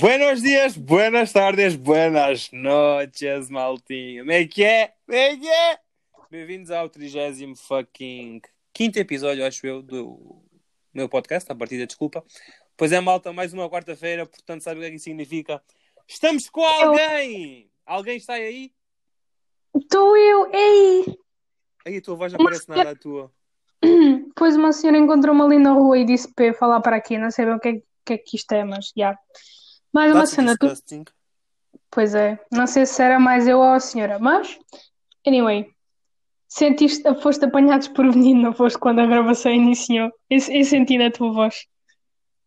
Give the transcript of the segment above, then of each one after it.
Buenos dias, buenas tardes, buenas noches, maltinho. Como é que é? Como é que é? Bem-vindos ao 30 fucking quinto episódio, acho eu, do meu podcast, a partida, desculpa. Pois é, malta, mais uma quarta-feira, portanto, sabe o que é que isso significa? Estamos com alguém! Alguém está aí? Estou eu, ei! Aí a tua voz não parece nada a tua. Pois uma senhora encontrou-me ali na rua e disse para eu falar para aqui, não sei bem o que é, que é que isto é, mas já. Mais uma cena, tu... Pois é, não sei se era mais eu ou a senhora, mas, anyway, sentiste, foste apanhado desprevenido, não foste quando a gravação iniciou? Eu, eu senti na tua voz.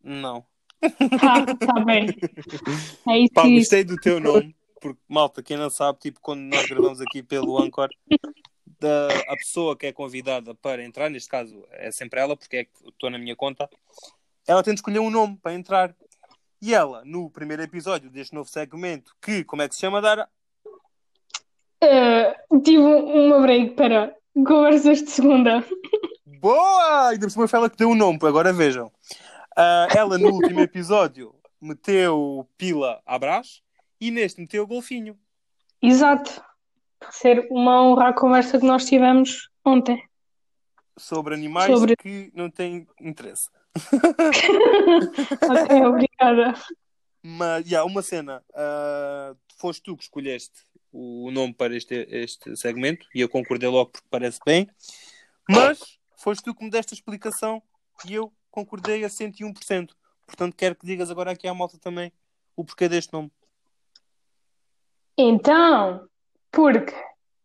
Não. Ah, tá bem. É isso Pá, gostei do teu nome, porque, malta, quem não sabe, tipo, quando nós gravamos aqui pelo Anchor, da, a pessoa que é convidada para entrar, neste caso é sempre ela, porque é que estou na minha conta, ela tem de escolher um nome para entrar. E ela, no primeiro episódio deste novo segmento, que, como é que se chama, Dara? Eh, tive uma break para conversas de segunda. Boa! Ainda por cima foi ela que deu o nome, agora vejam. Ah, ela, no último episódio, meteu pila à brás e neste meteu golfinho. Exato. Ser uma honra a conversa que nós tivemos ontem. Sobre animais Sobre- que não têm interesse. Ok, obrigada. Mas, yeah, uma cena. ah, foste tu que escolheste o nome para este, este segmento e eu concordei logo porque parece bem. Mas foste tu que me deste a explicação e eu concordei a 101%. Portanto, quero que digas agora aqui à malta também o porquê deste nome. Então, porque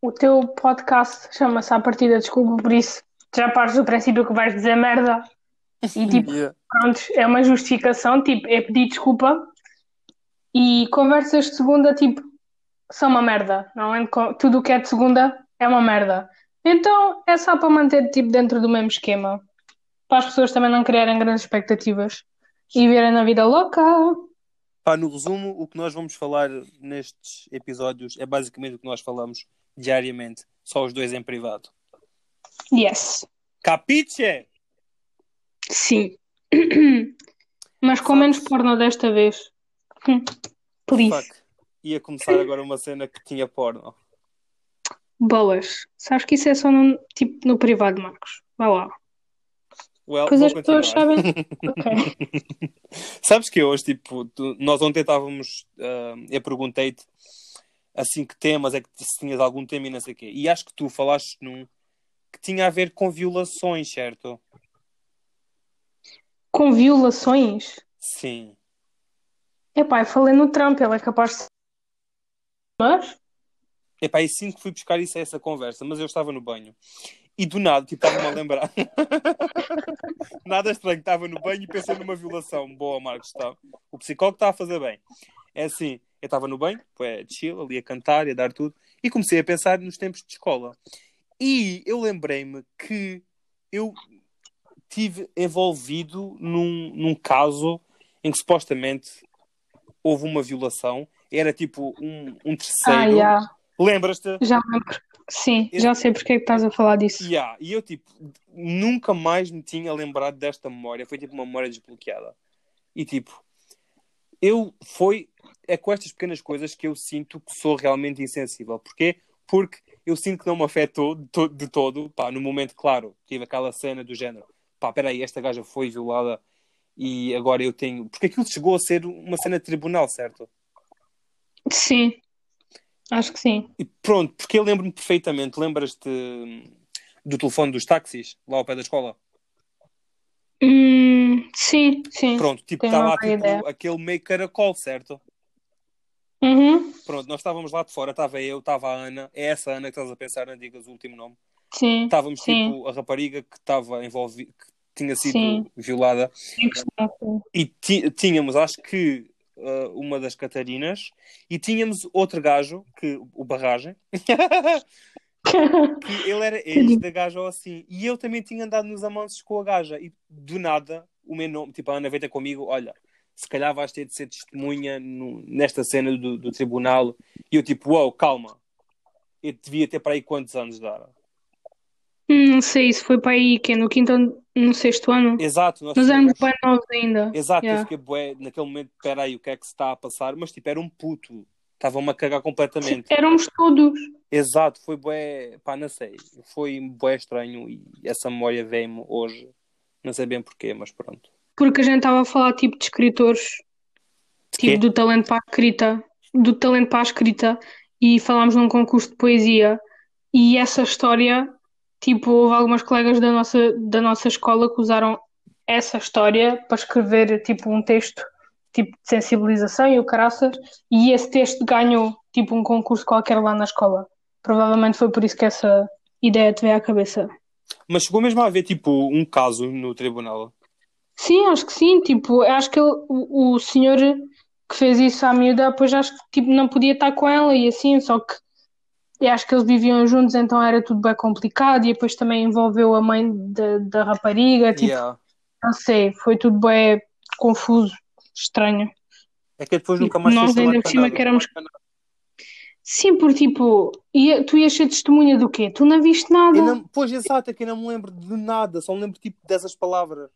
o teu podcast chama-se à partida Desculpa por isso, já partes do princípio que vais dizer merda e tipo, Yeah. pronto, é uma justificação, tipo, é pedir desculpa e conversas de segunda, tipo, são uma merda, não é? Tudo o que é de segunda é uma merda. Então, é só para manter, tipo, dentro do mesmo esquema. Para as pessoas também não criarem grandes expectativas e verem na vida louca. Pá, no resumo, o que nós vamos falar nestes episódios é basicamente o que nós falamos diariamente, só os dois em privado. Yes. Capiche? Sim. Mas com menos porno desta vez. Hum, Please. Fuck. Ia começar agora uma cena que tinha porno. Boas. Sabes que isso é só no, tipo, no privado, Marcos. Vai lá. Well, Pois as pessoas continuar. sabem. Ok. Sabes que hoje, tipo, tu- nós ontem estávamos, ah, eu perguntei-te assim que temas é que se tinhas algum tema e não sei o quê. E acho que tu falaste num que tinha a ver com violações, certo? Com violações. Sim. Epá, eu falei no Trump, ele é capaz de. Mas? Epá, e sim que fui buscar isso a essa conversa, mas eu estava no banho. E do nada, tipo, estava-me a lembrar. nada estranho, estava no banho e pensei numa violação. Boa, Marcos, está. O psicólogo está a fazer bem. É assim, eu estava no banho, é chill, ali a cantar e a dar tudo, e comecei a pensar nos tempos de escola. E eu lembrei-me que eu tive envolvido num, num caso em que supostamente houve uma violação. Era tipo um, um Ah, terceiro. já. Lembras-te? Já lembro. Sim, já sei porque é que estás a falar disso. Yeah, e eu, tipo, nunca mais me tinha lembrado desta memória. Foi, tipo, uma memória desbloqueada. E, tipo, eu... Foi... É com estas pequenas coisas que eu sinto que sou realmente insensível. Porquê? Porque eu sinto que não me afetou de, to- de todo. Pá, no momento, claro, tive aquela cena do género. Pá, peraí, esta gaja foi violada e agora eu tenho... Porque aquilo chegou a ser uma cena de tribunal, certo? Sim. Acho que sim. E pronto, porque eu lembro-me perfeitamente. Lembras-te hum, do telefone dos táxis, lá ao pé da escola? Hum, sim, sim. Pronto, tipo, está uma lá tipo, aquele meio caracol, certo? Uhum, Pronto, nós estávamos lá de fora, estava eu, estava a Ana, é essa Ana que estás a pensar, não digas o último nome. sim. Estávamos Sim. tipo a rapariga que estava envolvida, que tinha sido Sim. violada, Sim, sim. e tínhamos, acho que, uh, uma das Catarinas, e tínhamos outro gajo, que, o Barragem, que ele era ex da gaja ou assim. E eu também tinha andado nos amansos com a gaja. E do nada, o meu nome, tipo, a Ana veio comigo, olha, se calhar vais ter de ser testemunha no- nesta cena do, do tribunal. E eu tipo, uau, calma. Eu devia ter para aí quantos anos, Dara? Hum, Não sei, isso foi para aí, que é no quinto ano, no sexto ano. Exato, nós Mas éramos bem novos ainda. Exato, eu Yeah. fiquei bué, naquele momento, espera aí, o que é que se está a passar? Mas tipo, era um puto, estavam-me a cagar completamente. Éramos todos. Exato, foi bué, pá, não sei, foi bué estranho e essa memória veio-me hoje, não sei bem porquê, mas pronto. Porque a gente estava a falar tipo de escritores, Quê? tipo do talento para a escrita, do talento para a escrita, e falámos num concurso de poesia. E essa história, tipo, houve algumas colegas da nossa, da nossa escola que usaram essa história para escrever tipo um texto tipo de sensibilização e o caraças, e esse texto ganhou tipo um concurso qualquer lá na escola. Provavelmente foi por isso que essa ideia te veio à cabeça. Mas chegou mesmo a haver tipo um caso no tribunal. Sim, acho que sim. Tipo, acho que ele- o, o senhor que fez isso à miúda, depois acho que tipo, não podia estar com ela e assim, só que eu acho que eles viviam juntos, então era tudo bem complicado e depois também envolveu a mãe da, da rapariga, tipo, Yeah. não sei, foi tudo bem confuso, estranho. É que depois nunca mais Nós ainda por cima que éramos- Sim, porque tipo, ia- tu ias ser testemunha do quê? Tu não viste nada. Não- Pois, exato, é que eu não me lembro de nada, só me lembro tipo dessas palavras.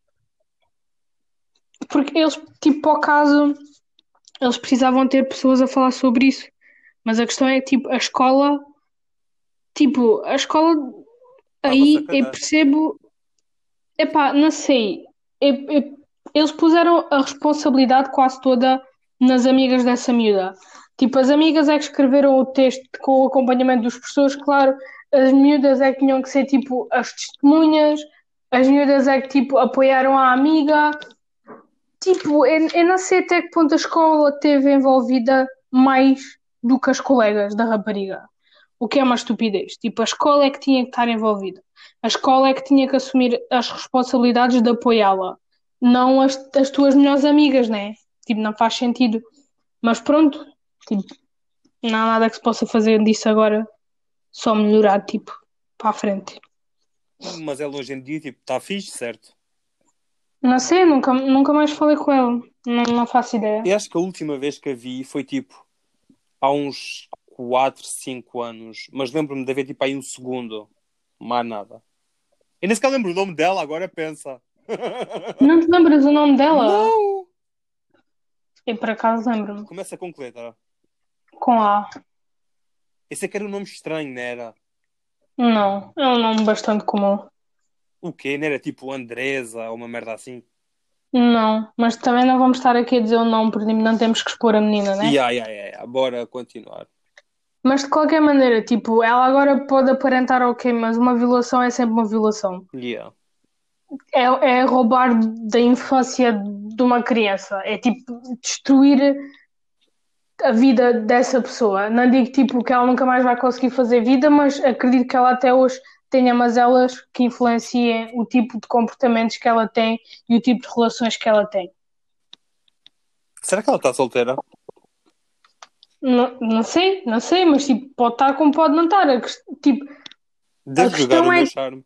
Porque eles, tipo, para o caso, eles precisavam ter pessoas a falar sobre isso. Mas a questão é, tipo, a escola, tipo, a escola, aí eu percebo, epá, não sei, Eu- eu- eles puseram a responsabilidade quase toda nas amigas dessa miúda. Tipo, as amigas é que escreveram o texto com o acompanhamento dos professores, claro, as miúdas é que tinham que ser, tipo, as testemunhas, as miúdas é que, tipo, apoiaram a amiga. Tipo, eu, eu não sei até que ponto a escola esteve envolvida mais do que as colegas da rapariga. O que é uma estupidez. Tipo, a escola é que tinha que estar envolvida. A escola é que tinha que assumir as responsabilidades de apoiá-la. Não as, as tuas melhores amigas, né? Tipo, não faz sentido. Mas pronto, tipo, não há nada que se possa fazer disso agora. Só melhorar, tipo, para a frente. Mas ela hoje em dia, tipo, está fixe, certo? Não sei, nunca, nunca mais falei com ela. Não, não faço ideia. Eu acho que a última vez que a vi foi tipo há uns 4, 5 anos. Mas lembro-me de haver tipo aí um segundo. Mais nada. Eu nem sequer lembro o nome dela, agora pensa. Não te lembras o nome dela? Não! Eu por acaso lembro-me. Começa com que letra? Com A. Esse é que era um nome estranho, não era? Não, é um nome bastante comum. O quê? Não era tipo Andresa ou uma merda assim? Não, mas também não vamos estar aqui a dizer o nome, porque não temos que expor a menina, né? Ya, ya, ya. Bora continuar. Mas de qualquer maneira, tipo, ela agora pode aparentar ok, mas uma violação é sempre uma violação. Yeah. É, é roubar da infância de uma criança. É tipo destruir a vida dessa pessoa. Não digo tipo que ela nunca mais vai conseguir fazer vida, mas acredito que ela até hoje tenha mazelas que influenciem o tipo de comportamentos que ela tem e o tipo de relações que ela tem. Será que ela está solteira? Não, não sei, não sei, mas tipo, pode estar como pode não estar. A Tipo, Deve A questão o é- meu charme.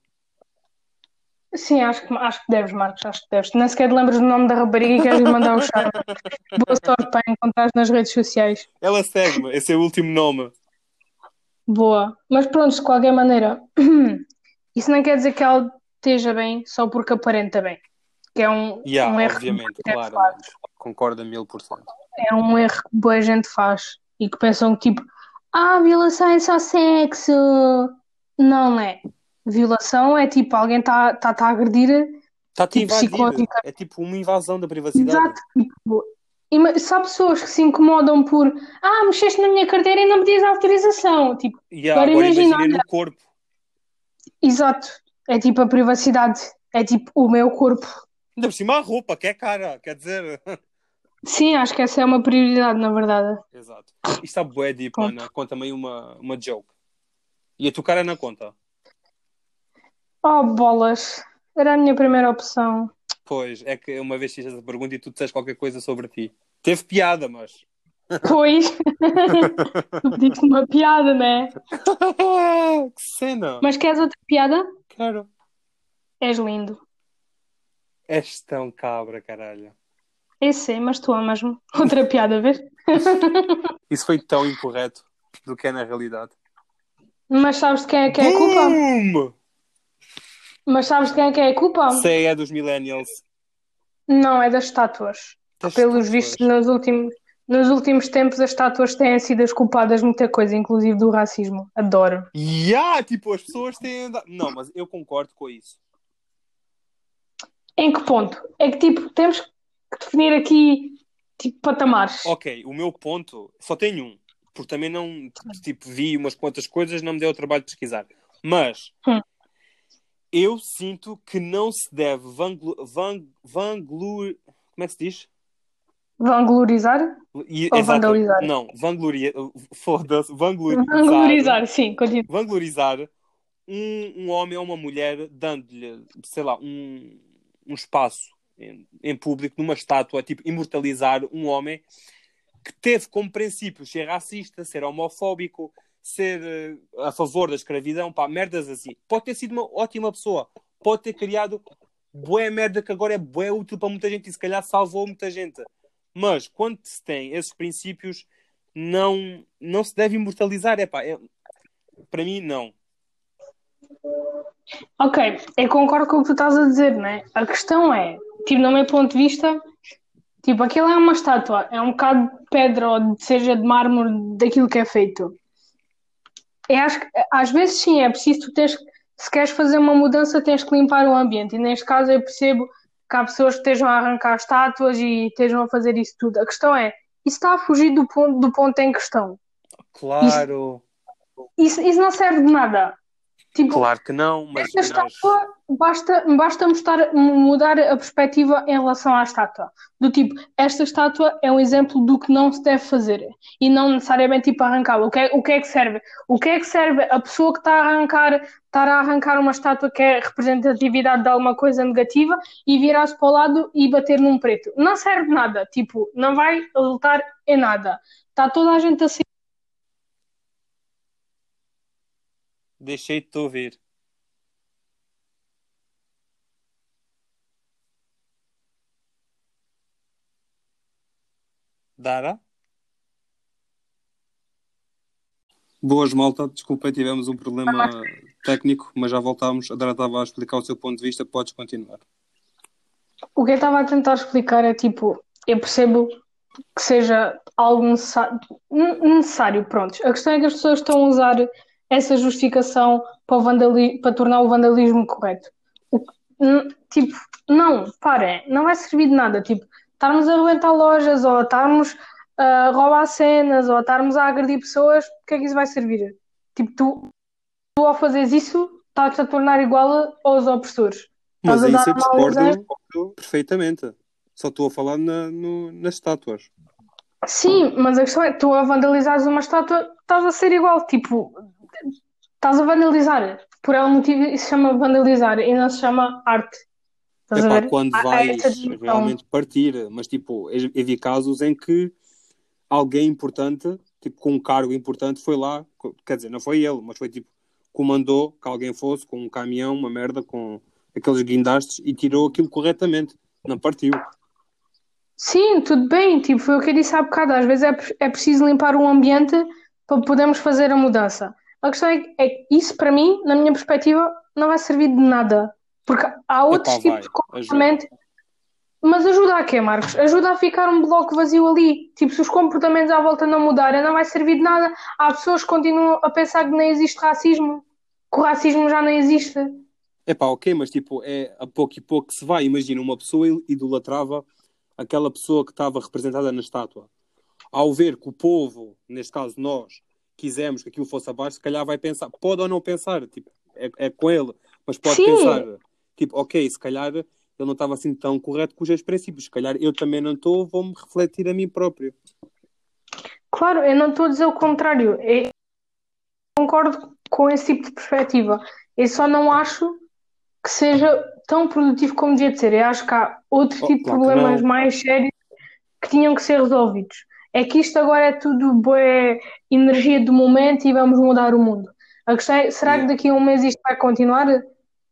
sim, acho que, acho que deves, Marcos, acho que deves. Nem sequer te lembras do nome da rapariga e queres mandar o charme. Boa sorte para encontrar nas redes sociais. Ela segue-me, esse é o último nome. Boa. Mas pronto, de qualquer maneira, isso não quer dizer que ela esteja bem só porque aparenta bem. Que é um, Yeah, um erro obviamente, claro. Concordo a mil por cento. É um erro que boa gente faz e que pensam que tipo, ah, violação é só sexo. Não, não é. Violação é tipo, alguém está tá, tá a agredir a Tipo, psicótica. É tipo uma invasão da privacidade. Exato, tipo, se há pessoas que se incomodam por ah, mexeste na minha carteira e não me diz autorização. Tipo, E Agora agora imagina, no corpo. exato. É tipo a privacidade. É tipo o meu corpo. Ainda por cima a roupa, que é cara, quer dizer. Sim, acho que essa é uma prioridade, na verdade. Exato. Isto está bué deep, Ponto. mano. Conta-me aí uma, uma joke. E a tua cara na conta. Oh, bolas. Era a minha primeira opção. Pois, é que uma vez fiz essa pergunta e tu disseste qualquer coisa sobre ti. Teve piada, mas. Pois. tu pediste uma piada, né? que cena! Mas queres outra piada? Claro. És lindo. És tão cabra, caralho. Eu sei, mas tu amas-me. Outra piada, vês? Isso foi tão incorreto do que é na realidade. Mas sabes de quem é que é a culpa? Boom! Mas sabes de quem é que é a culpa? Sei, é dos millennials. Não, é das estátuas. Das Pelos estátuas. vistos, nos últimos, nos últimos tempos, as estátuas têm sido as culpadas de muita coisa, inclusive do racismo. Adoro. Yeah, tipo, as pessoas têm. Não, mas eu concordo com isso. Em que ponto? É que, tipo, temos que definir aqui, tipo, patamares. Ok, o meu ponto só tem um. Porque também não, tipo, vi umas quantas coisas, não me deu o trabalho de pesquisar. Mas Hum. eu sinto que não se deve vanglu, vang, vanglor... Como é que se diz? Vanglorizar? E- Ou exato, vandalizar? Não, vangloria... Foda-se, vanglorizar. Vanglorizar, sim, continua. Vanglorizar um, um homem ou uma mulher dando-lhe, sei lá, um, um espaço em, em público, numa estátua, tipo, imortalizar um homem que teve como princípio ser racista, ser homofóbico, ser eh, a favor da escravidão, pá, merdas assim. Pode ter sido uma ótima pessoa, pode ter criado bué merda que agora é bué útil para muita gente e se calhar salvou muita gente. Mas quando se tem esses princípios, não, não se deve imortalizar. É pá, é, para mim, não. Ok, eu concordo com o que tu estás a dizer, né? A questão é, tipo, no meu ponto de vista, tipo, aquilo é uma estátua, é um bocado de pedra ou seja de mármore daquilo que é feito. Eu acho que às vezes sim, é preciso tu tens, se queres fazer uma mudança, tens que limpar o ambiente. E neste caso eu percebo que há pessoas que estejam a arrancar estátuas e estejam a fazer isso tudo. A questão é, isso está a fugir do ponto, do ponto em questão. Claro, Isso, isso não serve de nada. Tipo, claro que não, mas, Esta mas- estátua basta, basta mostrar, mudar a perspectiva em relação à estátua. Do tipo, esta estátua é um exemplo do que não se deve fazer e não necessariamente tipo arrancá-la. O que, é, o que é que serve? O que é que serve a pessoa que está a arrancar, estar a arrancar uma estátua que é representatividade de alguma coisa negativa e virar-se para o lado e bater num preto? Não serve nada. Tipo, não vai resultar em nada. Está toda a gente a ser. Deixei de te ouvir. Dara? Boas, malta. Desculpa, tivemos um problema técnico, mas já voltámos. A Dara estava a explicar o seu ponto de vista. Podes continuar. O que eu estava a tentar explicar é tipo, eu percebo que seja algo necessário, necessário, pronto. A questão é que as pessoas estão a usar essa justificação para, vandali- para tornar o vandalismo correto. O tipo, não, parem, não vai servir de nada. Tipo, estarmos a arrebentar lojas ou estarmos a roubar cenas ou estarmos a agredir pessoas, o que é que isso vai servir? Tipo, tu, tu ao fazeres isso, estás-te a tornar igual aos opressores. Mas Estás aí mau discordo perfeitamente. Só estou a falar na- no- nas estátuas. Sim, mas a questão é, tu a vandalizares uma estátua, estás a ser igual, tipo, estás a vandalizar. Por algum motivo isso se chama vandalizar e não se chama arte. Estás a Epá, ver? quando Há- há vais distinção. realmente partir, mas tipo, vi casos em que alguém importante, tipo, com um cargo importante, foi lá, quer dizer, não foi ele, mas foi tipo, comandou que alguém fosse com um caminhão, uma merda, com aqueles guindastes e tirou aquilo corretamente, não partiu. Sim, tudo bem, tipo, foi o que eu disse há bocado, às vezes é, é preciso limpar o ambiente para podermos fazer a mudança. A questão é que é que isso, para mim, na minha perspectiva, não vai servir de nada. Porque há outros Epá, tipos vai, de comportamento. Mas ajuda a quê, Marcos? Ajuda a ficar um bloco vazio ali. Tipo, se os comportamentos à volta não mudarem, não vai servir de nada. Há pessoas que continuam a pensar que nem existe racismo, que o racismo já não existe. Epá, ok, mas tipo, é a pouco e pouco que se vai. Imagina, uma pessoa idolatrava aquela pessoa que estava representada na estátua. Ao ver que o povo, neste caso nós, quisemos que aquilo fosse abaixo, se calhar vai pensar, pode ou não pensar, tipo, é, é com ele, mas pode Sim. pensar, tipo, ok, se calhar ele não estava assim tão correto com os seus princípios, se calhar eu também não estou, vou-me refletir a mim próprio. Claro, eu não estou a dizer o contrário. Eu concordo com esse tipo de perspectiva. Eu só não acho que seja tão produtivo como devia de ser. Eu acho que há outro Oh, tipo de claro que problemas mais sérios que tinham que ser resolvidos. É que isto agora é tudo boa energia do momento e vamos mudar o mundo. A questão é, será que Yeah. daqui a um mês isto vai continuar?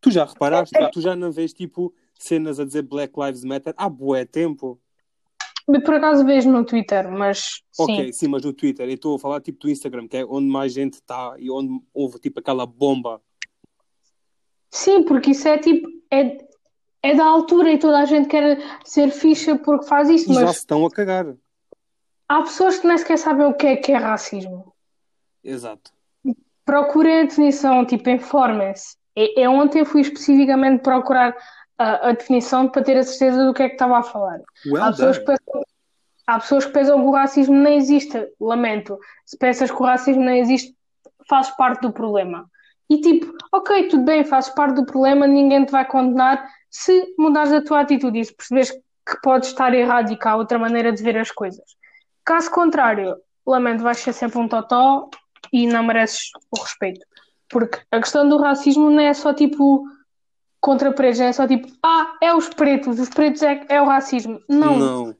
Tu já reparaste, tu já não vês, tipo, cenas a dizer Black Lives Matter há bué tempo. Por acaso vejo no Twitter, mas sim. Ok, sim, mas no Twitter, eu estou a falar tipo do Instagram, que é onde mais gente está e onde houve tipo aquela bomba. Sim, porque isso é tipo. É, é da altura e toda a gente quer ser ficha porque faz isso, E já mas se estão a cagar. Há pessoas que nem sequer sabem o que é que é racismo. Exato. Procurem a definição, tipo, informem-se. É, é ontem fui especificamente procurar a, a definição para ter a certeza do que é que estava a falar. Well Há pessoas, pensam, há pessoas que pensam que o racismo nem existe. Lamento. Se pensas que o racismo nem existe, fazes parte do problema. E tipo, ok, tudo bem, fazes parte do problema, ninguém te vai condenar se mudares a tua atitude e se perceberes que podes estar errado e que há outra maneira de ver as coisas. Caso contrário, lamento, vais ser sempre um totó e não mereces o respeito. Porque a questão do racismo não é só tipo contra pretos, não é só tipo, ah, é os pretos, os pretos é, é o racismo. Não, Não.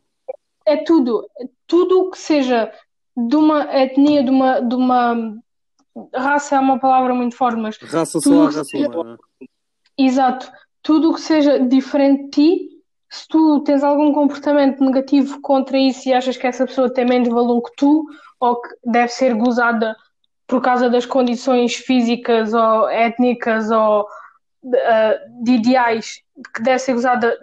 é tudo. Tudo o que seja de uma etnia, de uma, de uma raça é uma palavra muito forte, mas Raça só raça seja- humana. exato, tudo o que seja diferente de ti, se tu tens algum comportamento negativo contra isso e achas que essa pessoa tem menos valor que tu, ou que deve ser gozada por causa das condições físicas ou étnicas ou ah, de ideais que deve ser gozada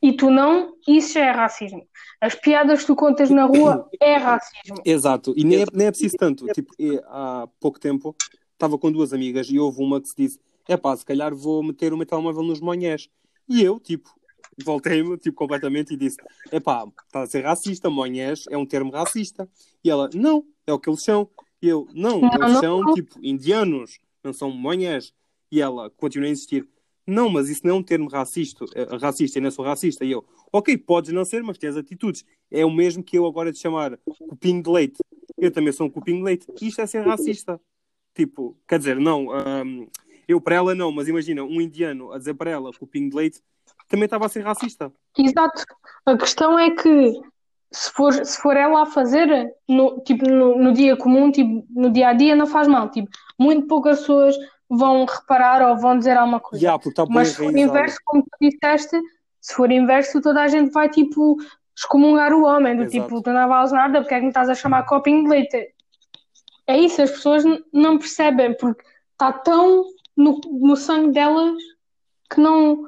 e tu não, isso já é racismo. As piadas que tu contas na rua é racismo. Exato, e nem é, nem é preciso tanto. Tipo, há pouco tempo estava com duas amigas e houve uma que se disse: é pá, se calhar vou meter o meu telemóvel nos monhés. E eu, tipo, voltei-me tipo, completamente e disse: é pá, está a ser racista, monhés é um termo racista. E ela: não, é o que eles são. E eu: não, Não, eles não são são. tipo indianos, não são monhés. E ela continua a insistir: não, mas isso não é um termo racista, eh, racista, eu não sou racista. E eu: ok, podes não ser, mas tens atitudes. É o mesmo que eu agora te chamar cupim de leite. Eu também sou um cupim de leite. Isto é ser racista. Tipo, quer dizer, não, hum, eu para ela não, mas imagina, um indiano a dizer para ela cupim de leite também estava a ser racista. Exato. A questão é que se for, se for ela a fazer, no, tipo, no, no dia comum, tipo, no dia a dia, não faz mal. Tipo, muito poucas pessoas vão reparar ou vão dizer alguma coisa. Está bem Mas se for inverso, como tu disseste, se for inverso, toda a gente vai tipo excomungar o homem, do Exato. tipo, tu não vales nada, porque é que me estás a chamar copinho de leite? É isso, as pessoas não percebem, porque está tão no, no sangue delas que não.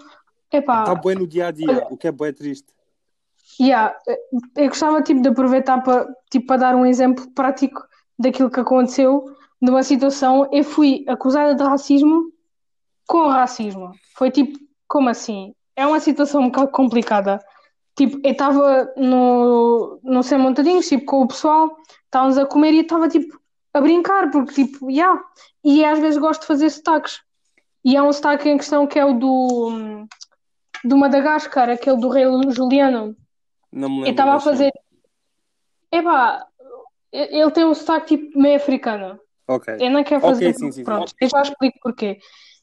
Epá, Está bem no dia a dia, o que é bem triste. Yeah, eu gostava tipo, de aproveitar para tipo, para dar um exemplo prático daquilo que aconteceu numa situação. Eu fui acusada de racismo com racismo. Foi tipo, como assim? É uma situação um bocado complicada. Tipo, eu estava no, no Sem Montadinhos, tipo, com o pessoal, estávamos a comer e eu estava tipo a brincar, porque tipo, yeah. E às vezes gosto de fazer sotaques. E há um sotaque em questão que é o do, do Madagascar, aquele do rei Juliano. Não me lembro. Eu estava a sim. fazer. Epá, ele tem um sotaque tipo meio africano. Ok. Eu não quero fazer. Ok, sim, sim, sim. Pronto, eu já explico porquê.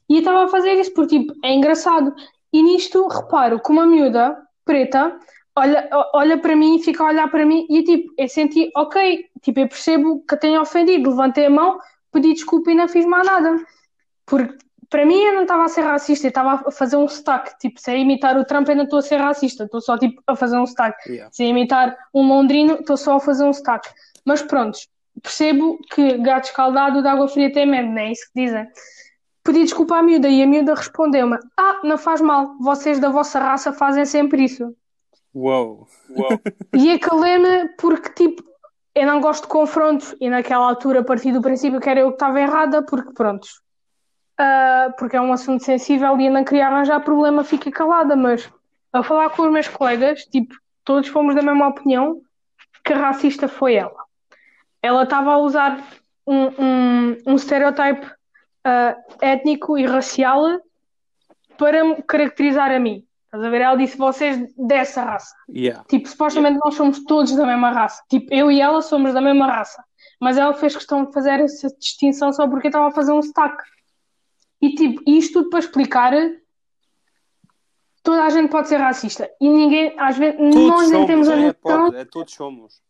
E eu estava a fazer isso porque tipo, é engraçado. E nisto reparo que uma miúda preta olha, olha para mim e fica a olhar para mim e tipo, eu senti, ok, tipo, eu percebo que a tenho ofendido, levantei a mão, pedi desculpa e não fiz mais nada. Porque para mim eu não estava a ser racista, eu estava a fazer um sotaque. Tipo, se é imitar o Trump, eu não estou a ser racista, estou só tipo, a fazer um sotaque. Yeah. Se é imitar um londrino, estou só a fazer um sotaque. Mas pronto, percebo que gato escaldado de água fria tem medo, não é isso que dizem. Pedi desculpa à miúda e a miúda respondeu-me: Ah, não faz mal, vocês da vossa raça fazem sempre isso. Uou. E acalei-me porque, tipo, eu não gosto de confronto e naquela altura, a partir do princípio, que era eu que estava errada, porque pronto. Ah, porque é um assunto sensível e eu não queria arranjar problema, fiquei calada, mas a falar com os meus colegas, tipo, todos fomos da mesma opinião, que racista foi ela. Ela estava a usar um, um, um estereotipo ah, étnico e racial para me caracterizar a mim. Estás a ver? Ela disse vocês dessa raça. Yeah. Tipo, supostamente nós somos todos da mesma raça. Tipo, eu e ela somos da mesma raça. Mas ela fez questão de fazer essa distinção só porque estava a fazer um sotaque. E tipo, isto tudo para explicar toda a gente pode ser racista. E ninguém, às vezes, Todos nós nem somos, temos a é, noção. pode, é, todos somos.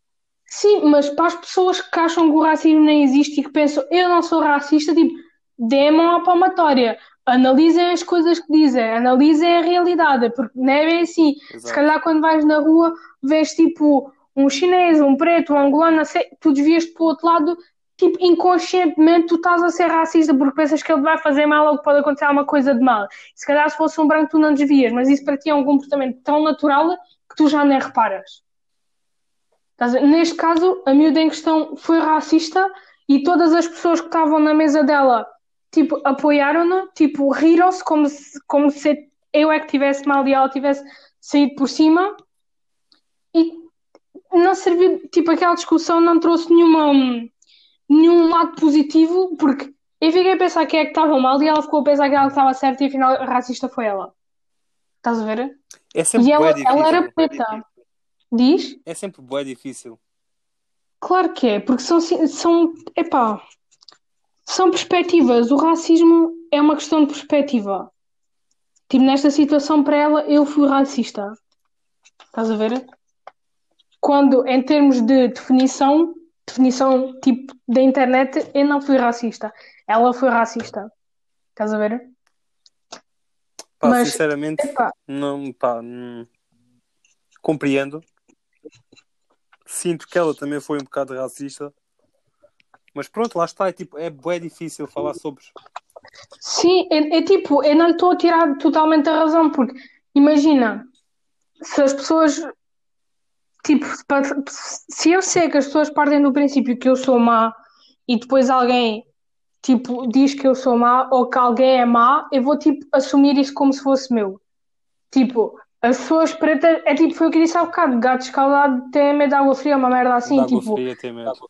Sim, mas para as pessoas que acham que o racismo nem existe e que pensam eu não sou racista, tipo, dêem a palmatória. Analisem as coisas que dizem, analisem a realidade, porque não é bem assim. Se Exato. calhar quando vais na rua, vês tipo um chinês, um preto, um angolano, tu desvias para o outro lado tipo, inconscientemente tu estás a ser racista porque pensas que ele vai fazer mal ou que pode acontecer alguma coisa de mal. Se calhar se fosse um branco tu não desvias, mas isso para ti é um comportamento tão natural que tu já nem reparas. Neste caso, a miúda em questão foi racista e todas as pessoas que estavam na mesa dela, tipo, apoiaram-na, tipo, riram-se como se, como se eu é que tivesse mal e ela tivesse saído por cima e não serviu, tipo, aquela discussão não trouxe nenhuma, nenhum lado positivo, porque eu fiquei a pensar que é que estava mal e ela ficou a pensar que ela estava certa e afinal a racista foi ela. Estás a ver? É sempre e ela, difícil. ela era preta. Diz? É sempre bué difícil. Claro que é, porque são, são, epá, são perspectivas. O racismo é uma questão de perspectiva. Tipo, nesta situação para ela, eu fui racista. Estás a ver? Quando, em termos de definição, definição tipo da internet, eu não fui racista. Ela foi racista. Estás a ver? Pá, Mas, sinceramente, epá. não, pá, não- compreendo. Sinto que ela também foi um bocado racista. Mas pronto, lá está. É, tipo, é bué difícil falar sobre. Sim, é, é tipo, eu não estou a tirar totalmente a razão, porque imagina, se as pessoas, tipo, se eu sei que as pessoas partem do princípio que eu sou má e depois alguém, tipo, diz que eu sou má ou que alguém é má, eu vou, tipo, assumir isso como se fosse meu. Tipo, as pessoas pretas, é tipo, foi o que disse há bocado, gato escaldado tem medo de água fria, uma merda assim, de água tipo, fria até mesmo.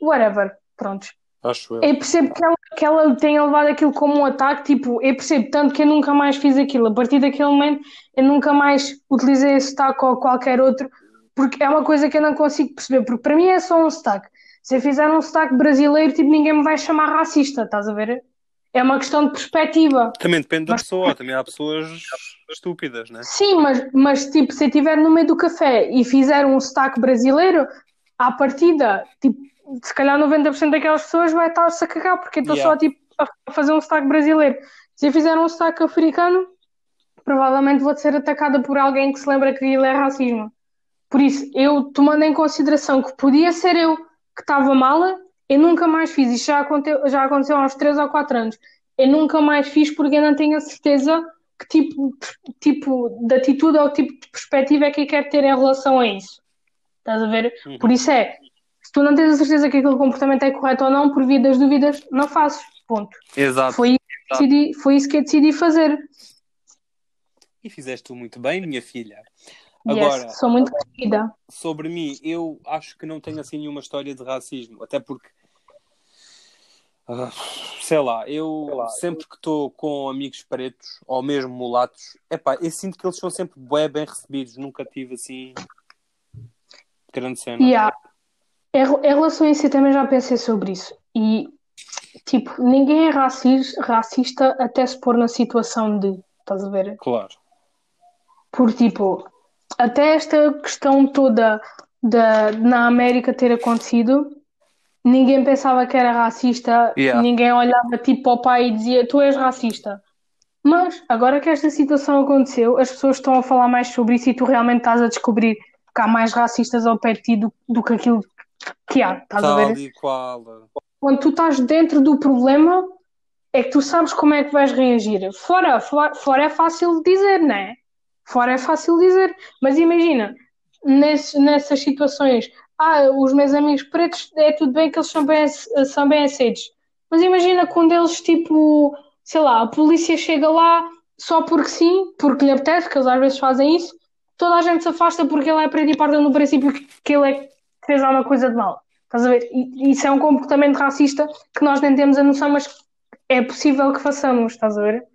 whatever, prontos. Acho eu. Eu percebo que ela, que ela tenha levado aquilo como um ataque, tipo, eu percebo tanto que eu nunca mais fiz aquilo. A partir daquele momento, eu nunca mais utilizei esse sotaque ou qualquer outro, porque é uma coisa que eu não consigo perceber, porque para mim é só um sotaque. Se eu fizer um sotaque brasileiro, tipo, ninguém me vai chamar racista, estás a ver? É uma questão de perspectiva. Também depende da Mas- pessoa. Também há pessoas estúpidas, né? Sim, mas, mas tipo, se eu estiver no meio do café e fizer um sotaque brasileiro, à partida, tipo, se calhar 90% daquelas pessoas vai estar-se a cagar, porque estou Yeah. só tipo, a fazer um sotaque brasileiro. Se eu fizer um sotaque africano, provavelmente vou ser atacada por alguém que se lembra que aquilo é racismo. Por isso, eu tomando em consideração que podia ser eu que estava mala, eu nunca mais fiz. Isto já aconteceu, já aconteceu há uns 3 ou 4 anos. Eu nunca mais fiz porque eu não tenho a certeza que tipo, tipo de atitude ou tipo de perspectiva é que eu quero ter em relação a isso. Estás a ver? Uhum. Por isso é, se tu não tens a certeza que aquele comportamento é correto ou não, por via das dúvidas, não fazes. Ponto. Exato. Foi isso que eu decidi, foi isso que eu decidi fazer. E fizeste tu muito bem, minha filha. Yes, Agora, sou muito querida. sobre mim, eu acho que não tenho assim nenhuma história de racismo, até porque ah, sei lá, eu sempre que estou com amigos pretos ou mesmo mulatos, epá, eu sinto que eles são sempre bem recebidos, nunca tive assim grande cena. Yeah. Em, relação a isso, eu também já pensei sobre isso. E, tipo, ninguém é racis- racista até se pôr na situação de. Estás a ver? Claro. Por tipo, até esta questão toda da, na América ter acontecido, ninguém pensava que era racista, Yeah. ninguém olhava tipo para o pai e dizia tu és racista. Mas agora que esta situação aconteceu, as pessoas estão a falar mais sobre isso e tu realmente estás a descobrir que há mais racistas ao pé de ti do, do que aquilo que há. Estás a ver? Tal e qual. quando tu estás dentro do problema, é que tu sabes como é que vais reagir. Fora, fora, fora é fácil dizer, não é? Fora é fácil dizer. Mas imagina, nesse, nessas situações, ah, os meus amigos pretos, é tudo bem que eles são bem, são bem aceitos. Mas imagina quando eles, tipo, sei lá, a polícia chega lá só porque sim, porque lhe apetece, que eles às vezes fazem isso, toda a gente se afasta porque ele é preto e partem no princípio que ele é fez alguma coisa de mal. Estás a ver? E isso é um comportamento racista que nós nem temos a noção, mas é possível que façamos, estás a ver?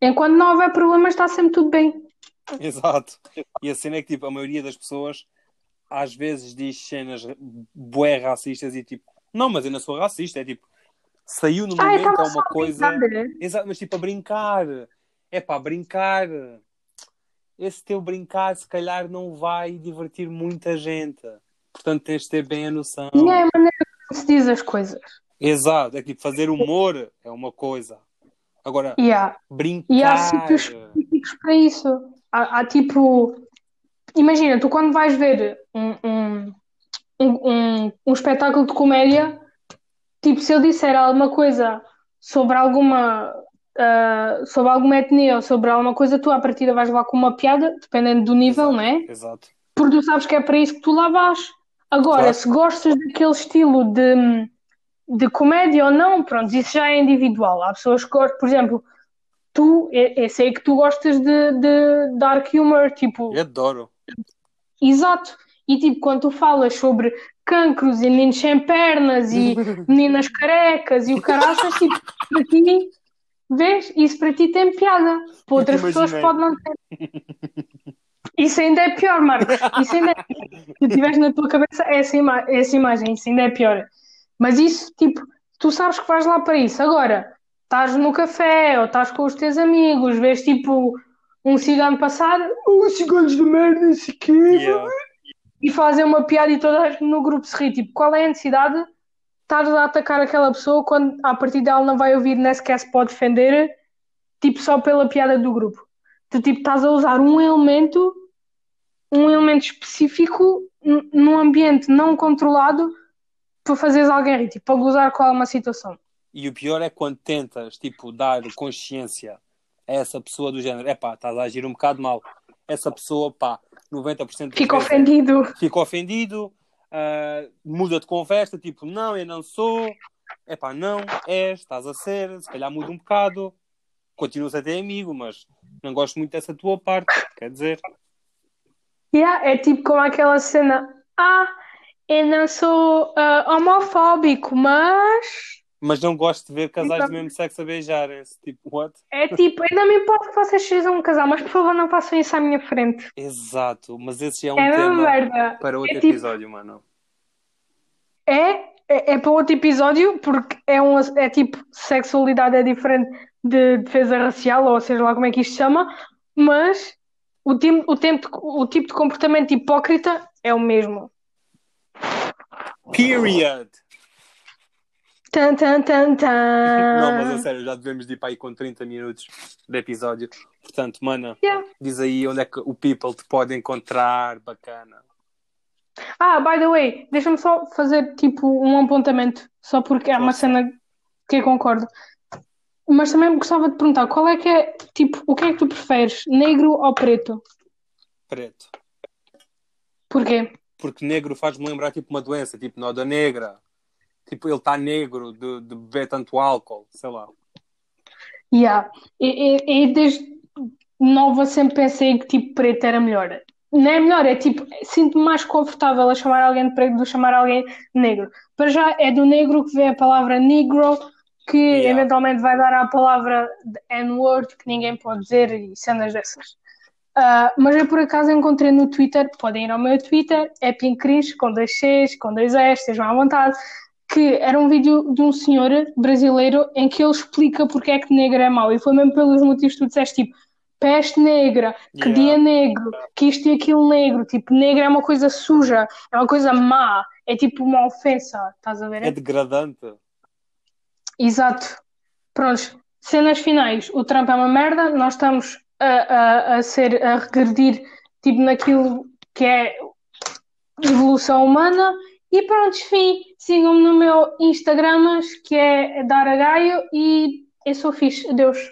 Enquanto não houver problemas, está sempre tudo bem. Exato. E a cena é que tipo, a maioria das pessoas às vezes diz cenas bué racistas e tipo, não, mas eu não sou racista, é tipo, saiu no Ah, momento, só uma coisa. brincar. Exato, mas tipo a brincar. É pá, brincar. Esse teu brincar se calhar não vai divertir muita gente. Portanto, tens de ter bem a noção. E é a maneira como se diz as coisas. Exato, é tipo fazer humor é uma coisa. Agora, há, brincar. e há sítios específicos para isso. Há, há tipo. Imagina, tu quando vais ver um, um- um, um, espetáculo de comédia, tipo, se eu disser alguma coisa sobre alguma uh, sobre alguma etnia ou sobre alguma coisa, tu à partida vais lá com uma piada, dependendo do nível, Exato, não é? Exato. Porque tu sabes que é para isso que tu lá vais. Agora, Claro. se gostas daquele estilo de, de comédia ou não, pronto, isso já é individual. Há pessoas que gostam, por exemplo, tu, eu, eu sei que tu gostas de, de dark humor, tipo, Eu adoro. exato. E tipo, quando tu falas sobre cancros e meninos sem pernas e meninas carecas e o caraças, tipo, para ti, vês, isso para ti tem piada. Para outras pessoas pode não ter. Isso ainda é pior, Marcos. Isso ainda é pior. Se tiveres na tua cabeça essa, ima essa imagem, isso ainda é pior. Mas isso, tipo, tu sabes que vais lá para isso. Agora, estás no café ou estás com os teus amigos, vês tipo um cigano passar, os ciganos de merda, não sei o quê Yeah. e fazem uma piada e toda no grupo se ri. Tipo, qual é a necessidade de estares a atacar aquela pessoa quando a partir dela não vai ouvir nem sequer se pode defender, tipo, só pela piada do grupo? Tu, tipo, estás a usar um elemento, um elemento específico num ambiente não controlado para fazeres alguém rir, tipo, para gozar com alguma situação. E o pior é quando tentas, tipo, dar consciência a essa pessoa do género. Epá, estás a agir um bocado mal. Essa pessoa, pá, 90% das Fica vezes é- ofendido. fica ofendido, ah, muda de conversa, tipo, não, eu não sou, epá, não, és, estás a ser, se calhar muda um bocado, continuas a ter amigo, mas não gosto muito dessa tua parte, quer dizer, Yeah, é tipo como aquela cena. Ah, eu não sou ah, homofóbico, mas. mas não gosto de ver casais do mesmo sexo a beijarem-se, tipo, what? É tipo, ainda me importa que vocês sejam um casal, mas por favor não façam isso à minha frente. Exato, mas esse é um É tema merda. para outro É tipo- episódio, mano. É, é, é para outro episódio, porque é, um, é tipo, sexualidade é diferente de defesa racial, ou seja lá como é que isto chama, mas o, o, tempo, o tipo de comportamento hipócrita é o mesmo. Period! Tan, tan, tan, tan. Não, mas a sério, já devemos de ir para aí com 30 minutos de episódio. Portanto, mana, Yeah. diz aí onde é que o people te pode encontrar, bacana. Ah, by the way, deixa-me só fazer tipo um apontamento, só porque é uma Força. cena que eu concordo. Mas também gostava de perguntar, qual é que é, tipo, o que é que tu preferes, negro ou preto? Preto. Porquê? Porque negro faz-me lembrar tipo uma doença, tipo noda negra. Tipo, ele está negro de, de beber tanto álcool, sei lá. Yeah. E, e- e desde nova sempre pensei que tipo preto era melhor. Não é melhor, é tipo, sinto-me mais confortável a chamar alguém de preto do que chamar alguém de negro. Para já é do negro que vem a palavra negro, que Yeah. eventualmente vai dar à palavra N-word, que ninguém pode dizer e cenas dessas. Ah, mas eu por acaso encontrei no Twitter, podem ir ao meu Twitter, é Pincris, com dois Cs, com dois S, estejam à vontade, que era um vídeo de um senhor brasileiro em que ele explica porque é que negro é mau. E foi mesmo pelos motivos que tu disseste, tipo, peste negra, que Yeah. dia negro, que isto e aquilo negro. Tipo, negro é uma coisa suja, é uma coisa má, é tipo uma ofensa, estás a ver? É degradante. Exato. Prontos, cenas finais. O Trump é uma merda, nós estamos a, a, a ser, a regredir tipo naquilo que é evolução humana. E pronto, fim. Sigam-me no meu Instagram, que é Dar a Gaio, e eu sou fixe. Adeus.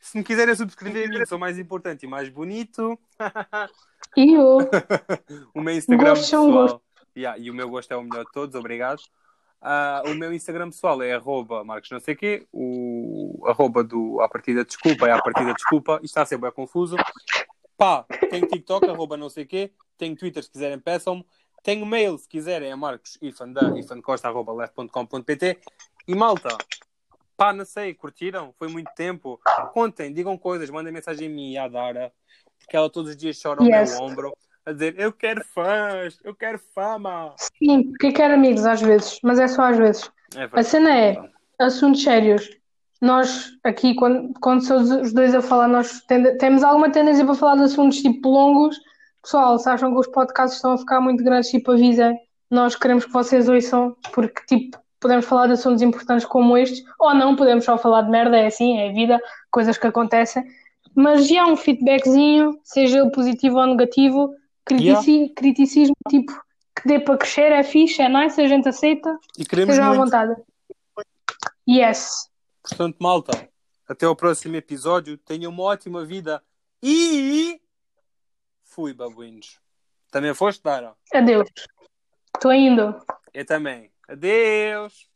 Se me quiserem subscrever a mim, sou mais importante e mais bonito. E eu. O meu Instagram Gostos são pessoal. Yeah, e o meu gosto é o melhor de todos, obrigado. Ah, o meu Instagram pessoal é arroba Marcos não sei quê, o arroba do a partida desculpa é a partida desculpa, isto está a ser bem confuso. Pá, tenho TikTok, arroba não sei quê, tenho Twitter se quiserem peçam-me, tenho mail se quiserem é marcos ifancosta arroba left.com.pt e malta, pá, não sei, curtiram? Foi muito tempo. Contem, digam coisas, mandem mensagem a mim e à Dara, porque ela todos os dias chora ao Yes. meu ombro a dizer eu quero fãs, eu quero fama. Sim, porque quero amigos às vezes, mas é só às vezes. É A cena é, assuntos sérios. Nós aqui, quando, quando somos os dois a falar, nós tende- temos alguma tendência para falar de assuntos tipo longos. Pessoal, se acham que os podcasts estão a ficar muito grandes, tipo, avisem. Nós queremos que vocês ouçam, porque tipo, podemos falar de assuntos importantes como estes, ou não, podemos só falar de merda, é assim, é a vida, coisas que acontecem. Mas já um feedbackzinho, seja ele positivo ou negativo, critici- criticismo tipo que dê para crescer, é fixe, é nice, a gente aceita. E queremos Estejam à muito. vontade. Yes. Portanto, malta, até ao próximo episódio. Tenham uma ótima vida. E fui, babuínos. Também foste, Dara? Adeus. Estou indo. Eu também. Adeus.